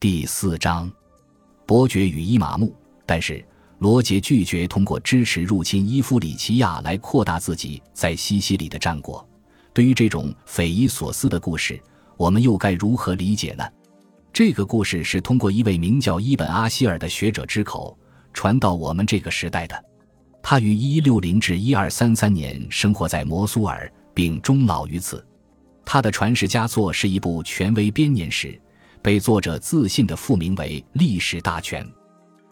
第四章，伯爵与伊玛目，但是罗杰拒绝通过支持入侵伊夫里奇亚来扩大自己在西西里的战果。对于这种匪夷所思的故事，我们又该如何理解呢？这个故事是通过一位名叫伊本阿希尔的学者之口传到我们这个时代的。他于一六零至一二三三年生活在摩苏尔，并终老于此。他的传世佳作是一部权威编年史。被作者自信地复名为《历史大全》。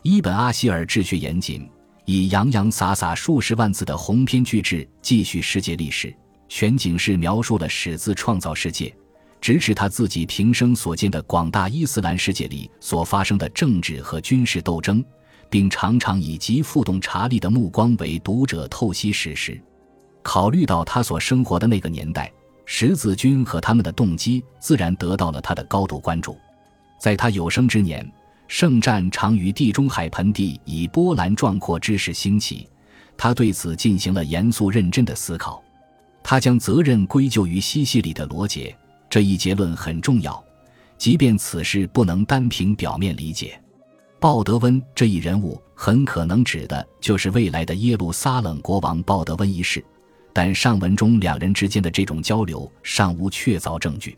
伊本·阿希尔治学严谨，以洋洋洒洒数十万字的鸿篇巨制记叙世界历史，全景式描述了始自创造世界，直至他自己平生所见的广大伊斯兰世界里所发生的政治和军事斗争，并常常以极富洞察力的目光为读者透析史实。考虑到他所生活的那个年代。十字军和他们的动机自然得到了他的高度关注。在他有生之年，圣战常于地中海盆地以波澜壮阔之势兴起，他对此进行了严肃认真的思考。他将责任归咎于西西里的罗杰，这一结论很重要，即便此事不能单凭表面理解。鲍德温这一人物很可能指的就是未来的耶路撒冷国王鲍德温一世。但上文中两人之间的这种交流尚无确凿证据。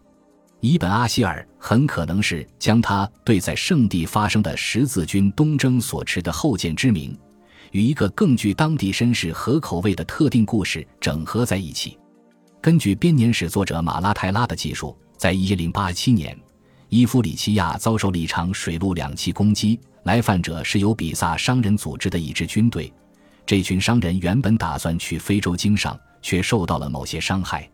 伊本阿希尔很可能是将他对在圣地发生的十字军东征所持的后见之明，与一个更具当地绅士和口味的特定故事整合在一起。根据编年史作者马拉泰拉的记述，在一零八七年，伊夫里奇亚遭受了一场水陆两栖攻击，来犯者是由比萨商人组织的一支军队。这群商人原本打算去非洲经商。却受到了某些伤害。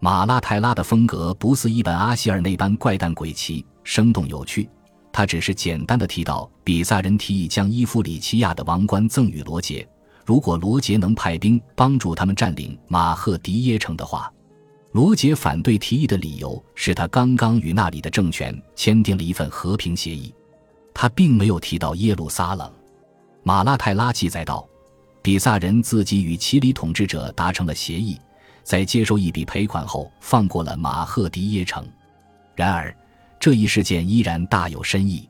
马拉泰拉的风格不似一本阿希尔那般怪诞诡奇、生动有趣。他只是简单的提到，比萨人提议将伊夫里奇亚的王冠赠予罗杰，如果罗杰能派兵帮助他们占领马赫迪耶城的话。罗杰反对提议的理由是他刚刚与那里的政权签订了一份和平协议。他并没有提到耶路撒冷。马拉泰拉记载道。比萨人自己与其里统治者达成了协议，在接受一笔赔款后，放过了马赫迪耶城。然而，这一事件依然大有深意。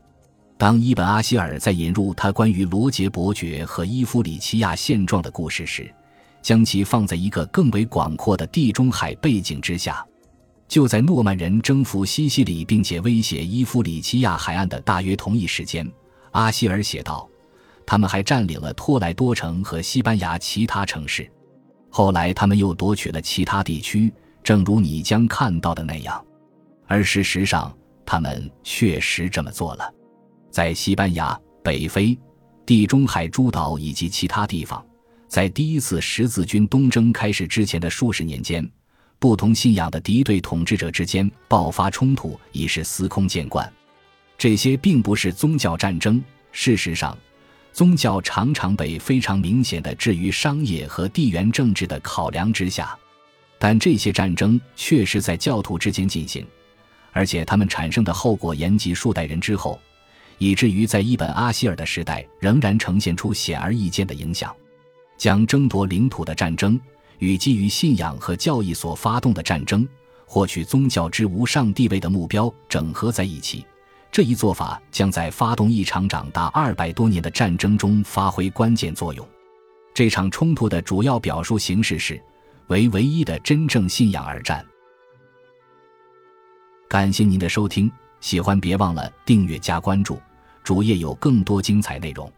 当伊本阿希尔在引入他关于罗杰伯爵和伊夫里奇亚现状的故事时，将其放在一个更为广阔的地中海背景之下。就在诺曼人征服西西里并且威胁伊夫里奇亚海岸的大约同一时间，阿希尔写道。他们还占领了托莱多城和西班牙其他城市，后来他们又夺取了其他地区，正如你将看到的那样。而事实上，他们确实这么做了。在西班牙、北非、地中海诸岛以及其他地方，在第一次十字军东征开始之前的数十年间，不同信仰的敌对统治者之间爆发冲突已是司空见惯。这些并不是宗教战争，事实上。宗教常常被非常明显的置于商业和地缘政治的考量之下，但这些战争确实在教徒之间进行，而且他们产生的后果延及数代人之后，以至于在伊本阿希尔的时代仍然呈现出显而易见的影响。将争夺领土的战争与基于信仰和教义所发动的战争，获取宗教之无上地位的目标整合在一起。这一做法将在发动一场长达二百多年的战争中发挥关键作用。这场冲突的主要表述形式是为唯一的真正信仰而战。感谢您的收听，喜欢别忘了订阅加关注，主页有更多精彩内容。